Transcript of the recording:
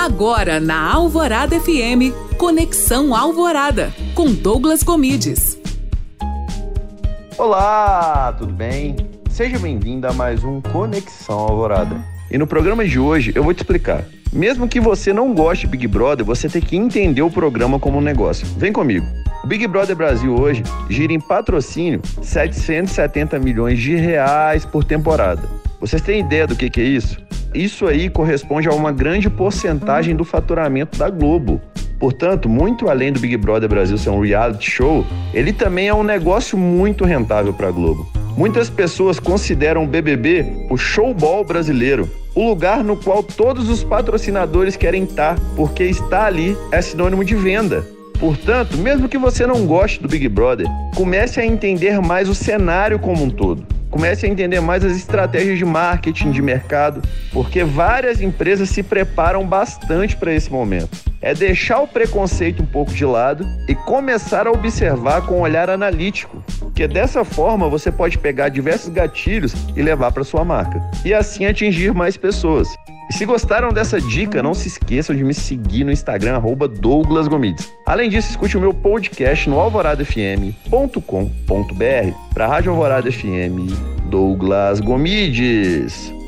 Agora na Alvorada FM, Conexão Alvorada, com Douglas Comides. Olá, tudo bem? Seja bem-vindo a mais um Conexão Alvorada. E no programa de hoje eu vou te explicar. Mesmo que você não goste de Big Brother, você tem que entender o programa como um negócio. Vem comigo. O Big Brother Brasil hoje gira em patrocínio 770 milhões de reais por temporada. Vocês têm ideia do que, que é isso? Isso aí corresponde a uma grande porcentagem do faturamento da Globo. Portanto, muito além do Big Brother Brasil ser um reality show, ele também é um negócio muito rentável para a Globo. Muitas pessoas consideram o BBB o showball brasileiro, o lugar no qual todos os patrocinadores querem estar, porque estar ali é sinônimo de venda. Portanto, mesmo que você não goste do Big Brother, comece a entender mais o cenário como um todo. Comece a entender mais as estratégias de marketing de mercado, porque várias empresas se preparam bastante para esse momento. É deixar o preconceito um pouco de lado e começar a observar com um olhar analítico, que dessa forma você pode pegar diversos gatilhos e levar para sua marca, e assim atingir mais pessoas. E se gostaram dessa dica, não se esqueçam de me seguir no Instagram, arroba Douglas Gomides. Além disso, escute o meu podcast no alvoradafm.com.br. Para a Rádio Alvorada FM, Douglas Gomides.